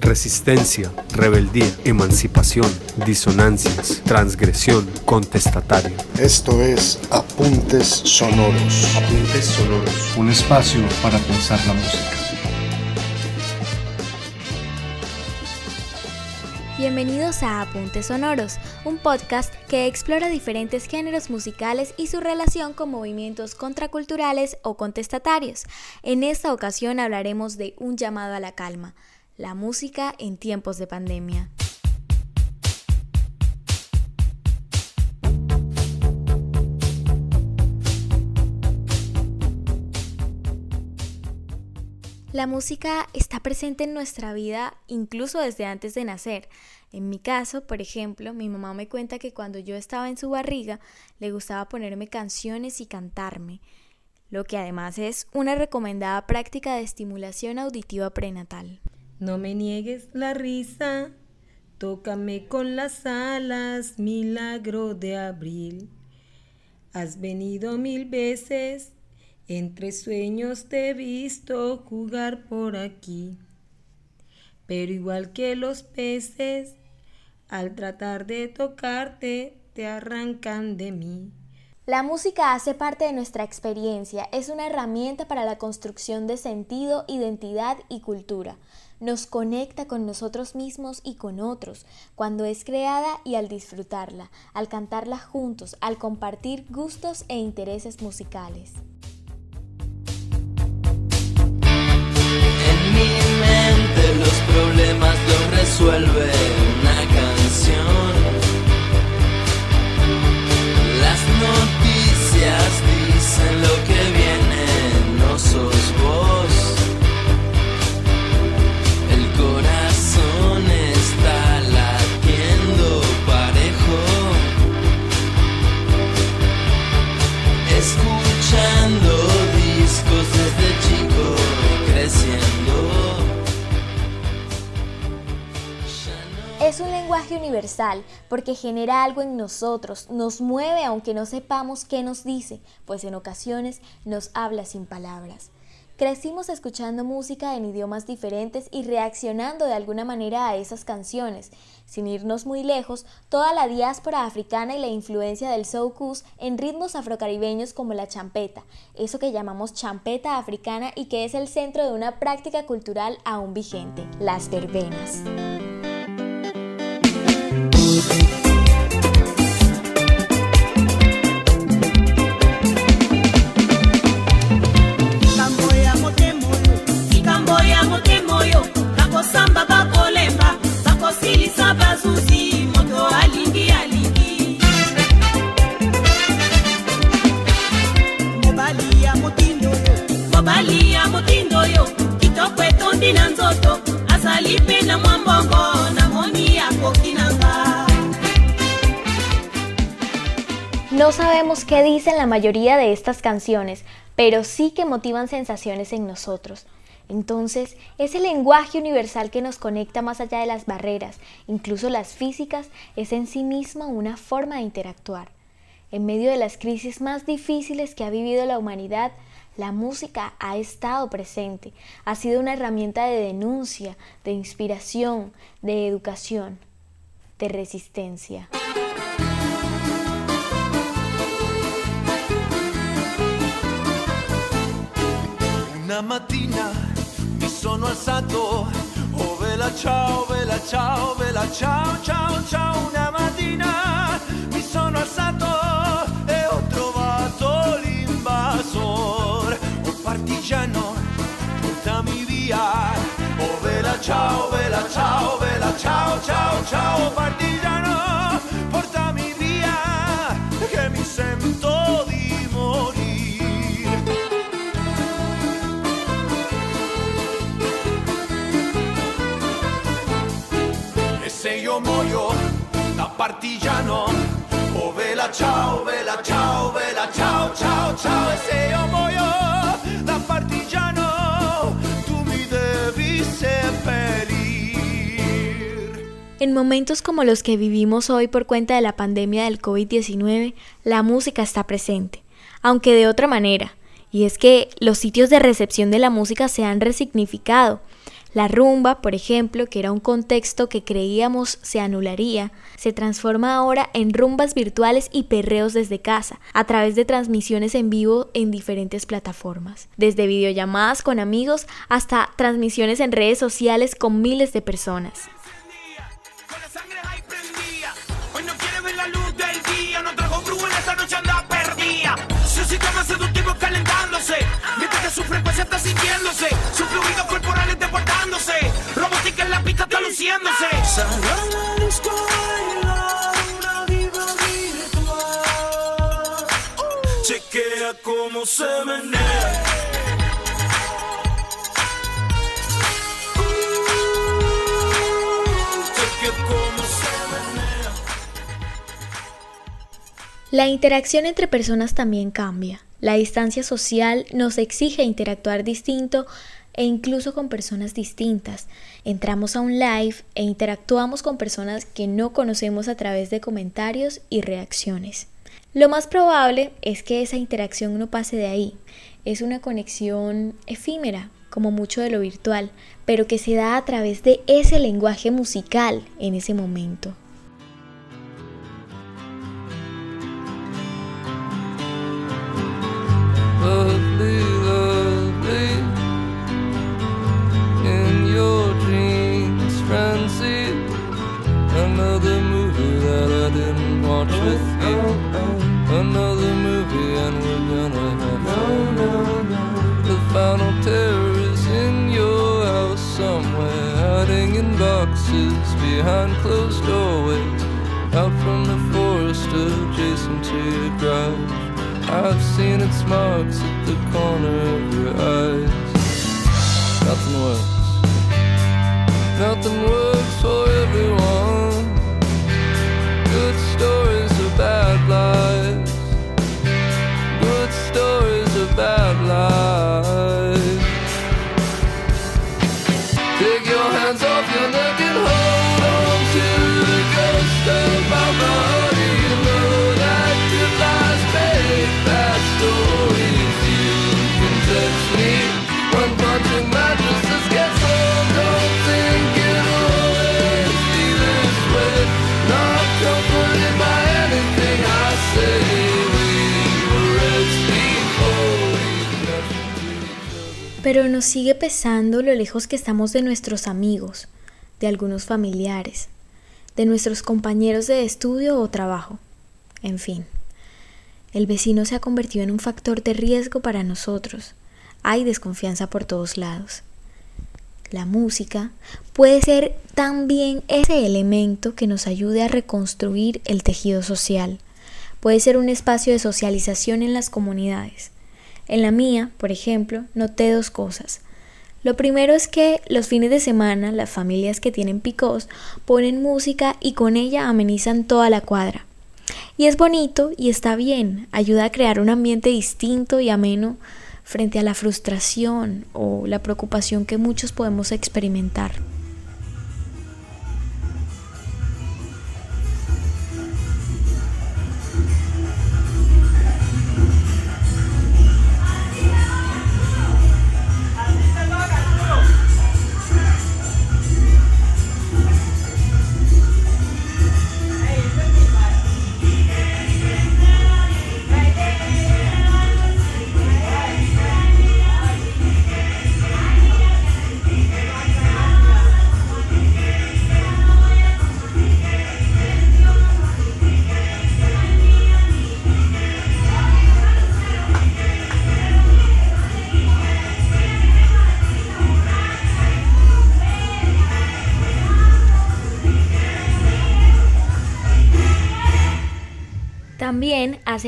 Resistencia, rebeldía, emancipación, disonancias, transgresión, contestatario. Esto es Apuntes Sonoros. Apuntes Sonoros. Un espacio para pensar la música. Bienvenidos a Apuntes Sonoros, un podcast que explora diferentes géneros musicales y su relación con movimientos contraculturales o contestatarios. En esta ocasión hablaremos de Un llamado a la calma, la música en tiempos de pandemia. La música está presente en nuestra vida incluso desde antes de nacer. En mi caso, por ejemplo, mi mamá me cuenta que cuando yo estaba en su barriga le gustaba ponerme canciones y cantarme, lo que además es una recomendada práctica de estimulación auditiva prenatal. No me niegues la risa, tócame con las alas, milagro de abril. Has venido mil veces entre sueños te he visto jugar por aquí, pero igual que los peces, al tratar de tocarte, te arrancan de mí. La música hace parte de nuestra experiencia, es una herramienta para la construcción de sentido, identidad y cultura. Nos conecta con nosotros mismos y con otros, cuando es creada y al disfrutarla, al cantarla juntos, al compartir gustos e intereses musicales. problemas los resuelve una canción. Porque genera algo en nosotros, nos mueve aunque no sepamos qué nos dice, pues en ocasiones nos habla sin palabras. Crecimos escuchando música en idiomas diferentes y reaccionando de alguna manera a esas canciones. Sin irnos muy lejos, toda la diáspora africana y la influencia del soukous en ritmos afrocaribeños como la champeta, eso que llamamos champeta africana y que es el centro de una práctica cultural aún vigente, las verbenas. No sabemos qué dicen la mayoría de estas canciones, pero sí que motivan sensaciones en nosotros. Entonces, ese lenguaje universal que nos conecta más allá de las barreras, incluso las físicas, es en sí misma una forma de interactuar. En medio de las crisis más difíciles que ha vivido la humanidad, la música ha estado presente, ha sido una herramienta de denuncia, de inspiración, de educación, de resistencia. Una mattina mi sono alzato, oh vela ciao, vela ciao, vela ciao, ciao, ciao. Una mattina mi sono alzato partigiano, portami via. Oh vela ciao, vela ciao, vela ciao, ciao, ciao. Partigiano, portami via, che mi sento di morire. da partigiano. Oh vela ciao, vela ciao, vela ciao, ciao, ciao. E se io muoio En momentos como los que vivimos hoy por cuenta de la pandemia del COVID-19, la música está presente, aunque de otra manera, y es que los sitios de recepción de la música se han resignificado. La rumba, por ejemplo, que era un contexto que creíamos se anularía, se transforma ahora en rumbas virtuales y perreos desde casa, a través de transmisiones en vivo en diferentes plataformas, desde videollamadas con amigos hasta transmisiones en redes sociales con miles de personas. Está sintiéndose, sus fluidos corporales deportándose, robótica en la pista está luciéndose. una virtual. Chequea cómo se menea. La interacción entre personas también cambia. La distancia social nos exige interactuar distinto e incluso con personas distintas. Entramos a un live e interactuamos con personas que no conocemos a través de comentarios y reacciones. Lo más probable es que esa interacción no pase de ahí. Es una conexión efímera, como mucho de lo virtual, pero que se da a través de ese lenguaje musical en ese momento. Seen its marks at the corner of your eyes. Nothing works. Nothing works for everyone. Pero nos sigue pesando lo lejos que estamos de nuestros amigos, de algunos familiares, de nuestros compañeros de estudio o trabajo, en fin. El vecino se ha convertido en un factor de riesgo para nosotros. Hay desconfianza por todos lados. La música puede ser también ese elemento que nos ayude a reconstruir el tejido social. Puede ser un espacio de socialización en las comunidades en la mía, por ejemplo, noté dos cosas. Lo primero es que los fines de semana las familias que tienen picos ponen música y con ella amenizan toda la cuadra. Y es bonito y está bien, ayuda a crear un ambiente distinto y ameno frente a la frustración o la preocupación que muchos podemos experimentar.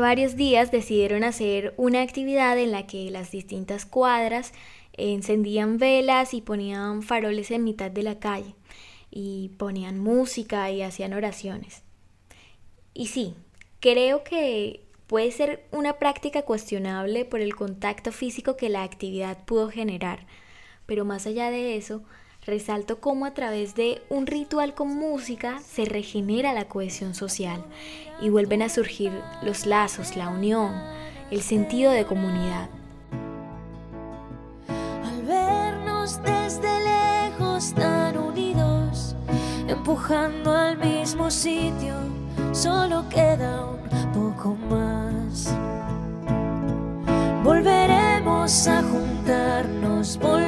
Varios días decidieron hacer una actividad en la que las distintas cuadras encendían velas y ponían faroles en mitad de la calle y ponían música y hacían oraciones. Y sí, creo que puede ser una práctica cuestionable por el contacto físico que la actividad pudo generar, pero más allá de eso, resalto cómo a través de un ritual con música se regenera la cohesión social y vuelven a surgir los lazos, la unión, el sentido de comunidad. Al vernos desde lejos, empujando al mismo sitio, solo queda un poco más. Volveremos a juntarnos, volveremos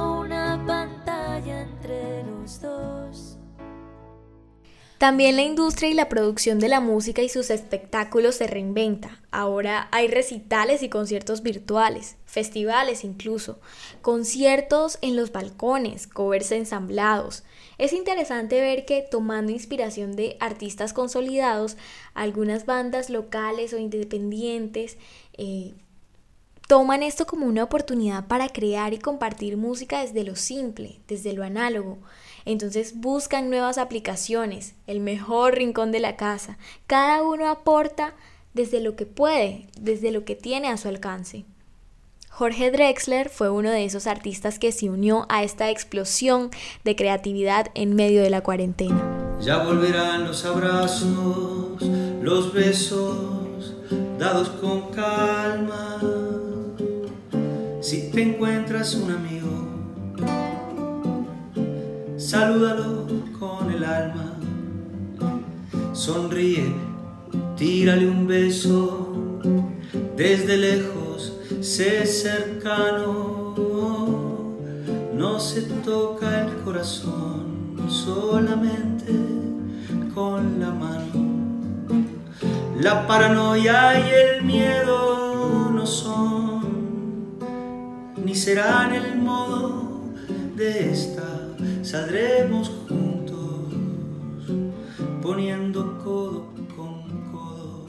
También la industria y la producción de la música y sus espectáculos se reinventa. Ahora hay recitales y conciertos virtuales, festivales incluso, conciertos en los balcones, covers ensamblados. Es interesante ver que tomando inspiración de artistas consolidados, algunas bandas locales o independientes eh, toman esto como una oportunidad para crear y compartir música desde lo simple, desde lo análogo. Entonces buscan nuevas aplicaciones, el mejor rincón de la casa. Cada uno aporta desde lo que puede, desde lo que tiene a su alcance. Jorge Drexler fue uno de esos artistas que se unió a esta explosión de creatividad en medio de la cuarentena. Ya volverán los abrazos, los besos, dados con calma. Si te encuentras un amigo, salúdalo con el alma. Sonríe, tírale un beso desde lejos, sé cercano. No se toca el corazón solamente con la mano. La paranoia y el miedo no son, ni serán el modo de esta. Saldremos juntos, poniendo codo con codo.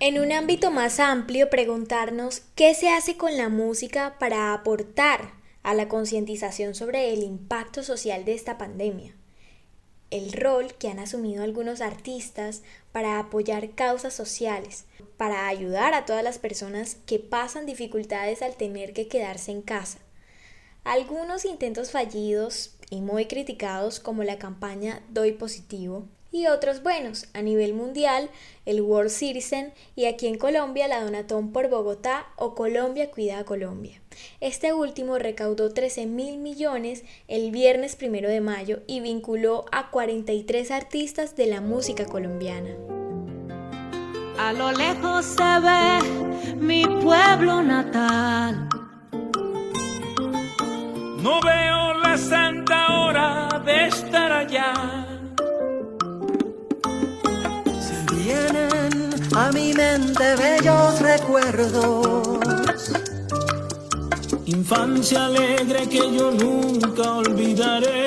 En un ámbito más amplio, preguntarnos qué se hace con la música para aportar a la concientización sobre el impacto social de esta pandemia el rol que han asumido algunos artistas para apoyar causas sociales, para ayudar a todas las personas que pasan dificultades al tener que quedarse en casa. Algunos intentos fallidos y muy criticados como la campaña Doy Positivo y otros buenos a nivel mundial, el World Citizen y aquí en Colombia la Donatón por Bogotá o Colombia Cuida a Colombia. Este último recaudó 13 mil millones el viernes primero de mayo y vinculó a 43 artistas de la música colombiana. A lo lejos se ve mi pueblo natal. No veo la santa hora de estar allá. Si vienen a mi mente bellos recuerdos. Infancia alegre que yo nunca olvidaré.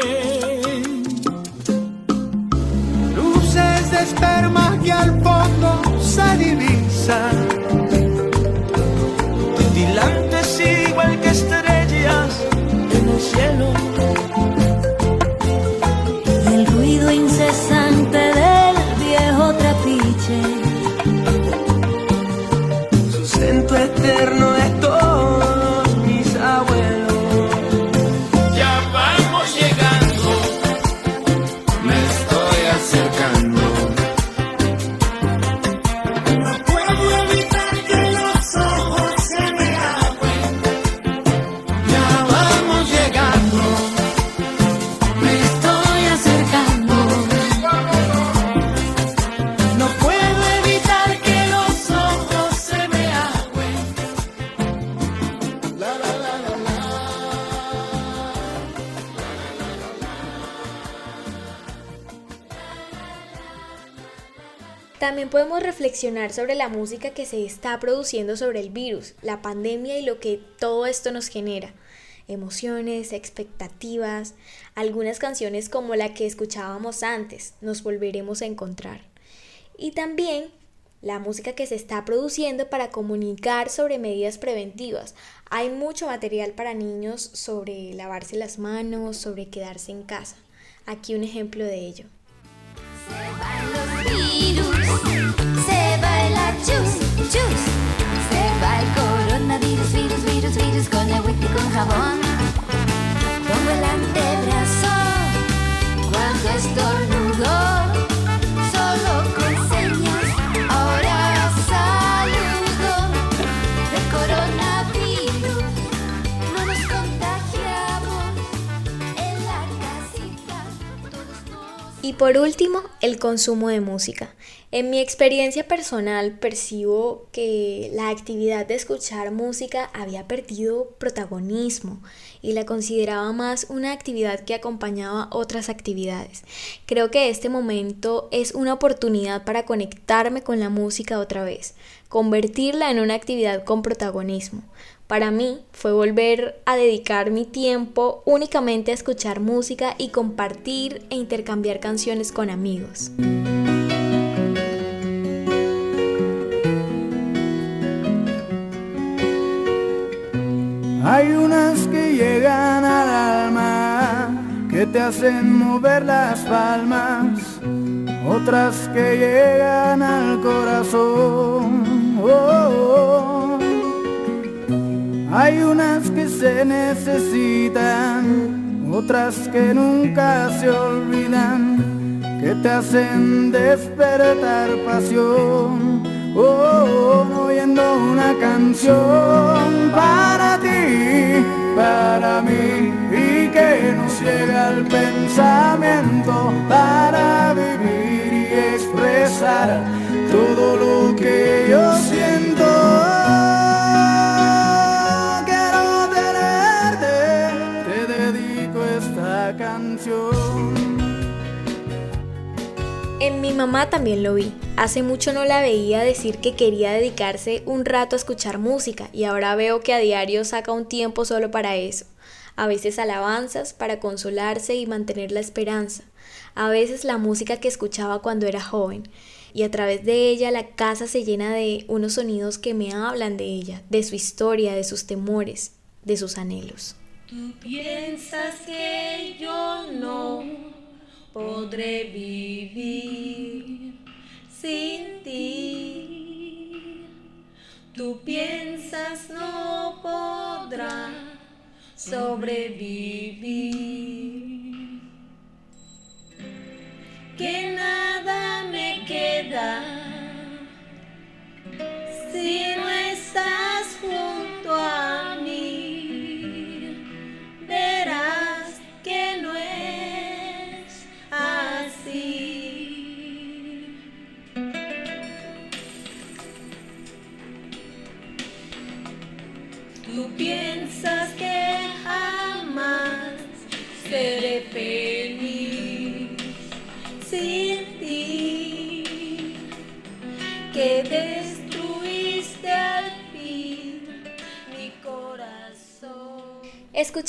Luces de esperma que al fondo se divisan. Podemos reflexionar sobre la música que se está produciendo sobre el virus, la pandemia y lo que todo esto nos genera. Emociones, expectativas, algunas canciones como la que escuchábamos antes, nos volveremos a encontrar. Y también la música que se está produciendo para comunicar sobre medidas preventivas. Hay mucho material para niños sobre lavarse las manos, sobre quedarse en casa. Aquí un ejemplo de ello. Con agua y con jabón. Y por último, el consumo de música. En mi experiencia personal percibo que la actividad de escuchar música había perdido protagonismo y la consideraba más una actividad que acompañaba otras actividades. Creo que este momento es una oportunidad para conectarme con la música otra vez, convertirla en una actividad con protagonismo. Para mí fue volver a dedicar mi tiempo únicamente a escuchar música y compartir e intercambiar canciones con amigos. Hay unas que llegan al alma, que te hacen mover las palmas, otras que llegan al corazón. Oh, oh, oh. Hay unas que se necesitan, otras que nunca se olvidan, que te hacen despertar pasión. Oh, oyendo una canción para ti, para mí, y que nos llega al pensamiento mamá también lo vi. Hace mucho no la veía decir que quería dedicarse un rato a escuchar música y ahora veo que a diario saca un tiempo solo para eso. A veces alabanzas para consolarse y mantener la esperanza. A veces la música que escuchaba cuando era joven. Y a través de ella la casa se llena de unos sonidos que me hablan de ella, de su historia, de sus temores, de sus anhelos. Tú piensas que yo no podré vivir sin ti. Tú piensas no podrá sobrevivir. Que nada me queda si no estás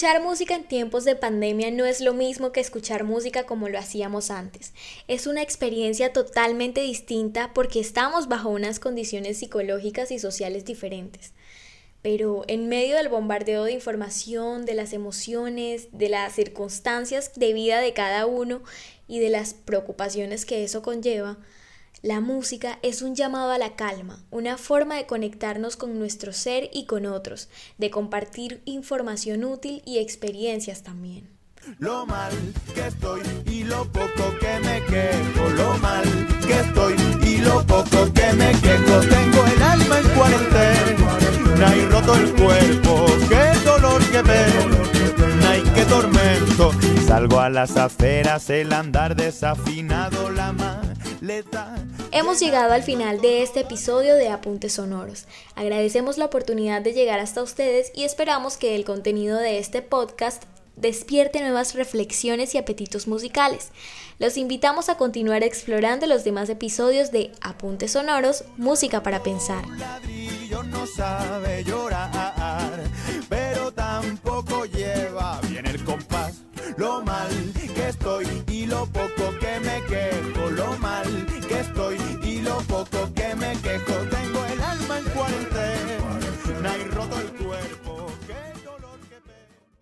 Escuchar música en tiempos de pandemia no es lo mismo que escuchar música como lo hacíamos antes. Es una experiencia totalmente distinta porque estamos bajo unas condiciones psicológicas y sociales diferentes. Pero en medio del bombardeo de información, de las emociones, de las circunstancias de vida de cada uno y de las preocupaciones que eso conlleva, la música es un llamado a la calma, una forma de conectarnos con nuestro ser y con otros, de compartir información útil y experiencias también. Lo mal que estoy y lo poco que me quejo, lo mal que estoy y lo poco que me quejo. Tengo el alma en cuarentena y roto el cuerpo, qué dolor que veo, ay qué tormento. Salgo a las aferas, el andar desafinado, la maleta. Hemos llegado al final de este episodio de Apuntes Sonoros. Agradecemos la oportunidad de llegar hasta ustedes y esperamos que el contenido de este podcast despierte nuevas reflexiones y apetitos musicales. Los invitamos a continuar explorando los demás episodios de Apuntes Sonoros, Música para Pensar. No sabe llorar, pero tampoco lleva bien el compás. Lo mal que estoy y lo poco que me quejo,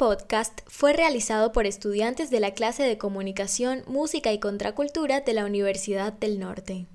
Podcast fue realizado por estudiantes de la clase de Comunicación, Música y Contracultura de la Universidad del Norte.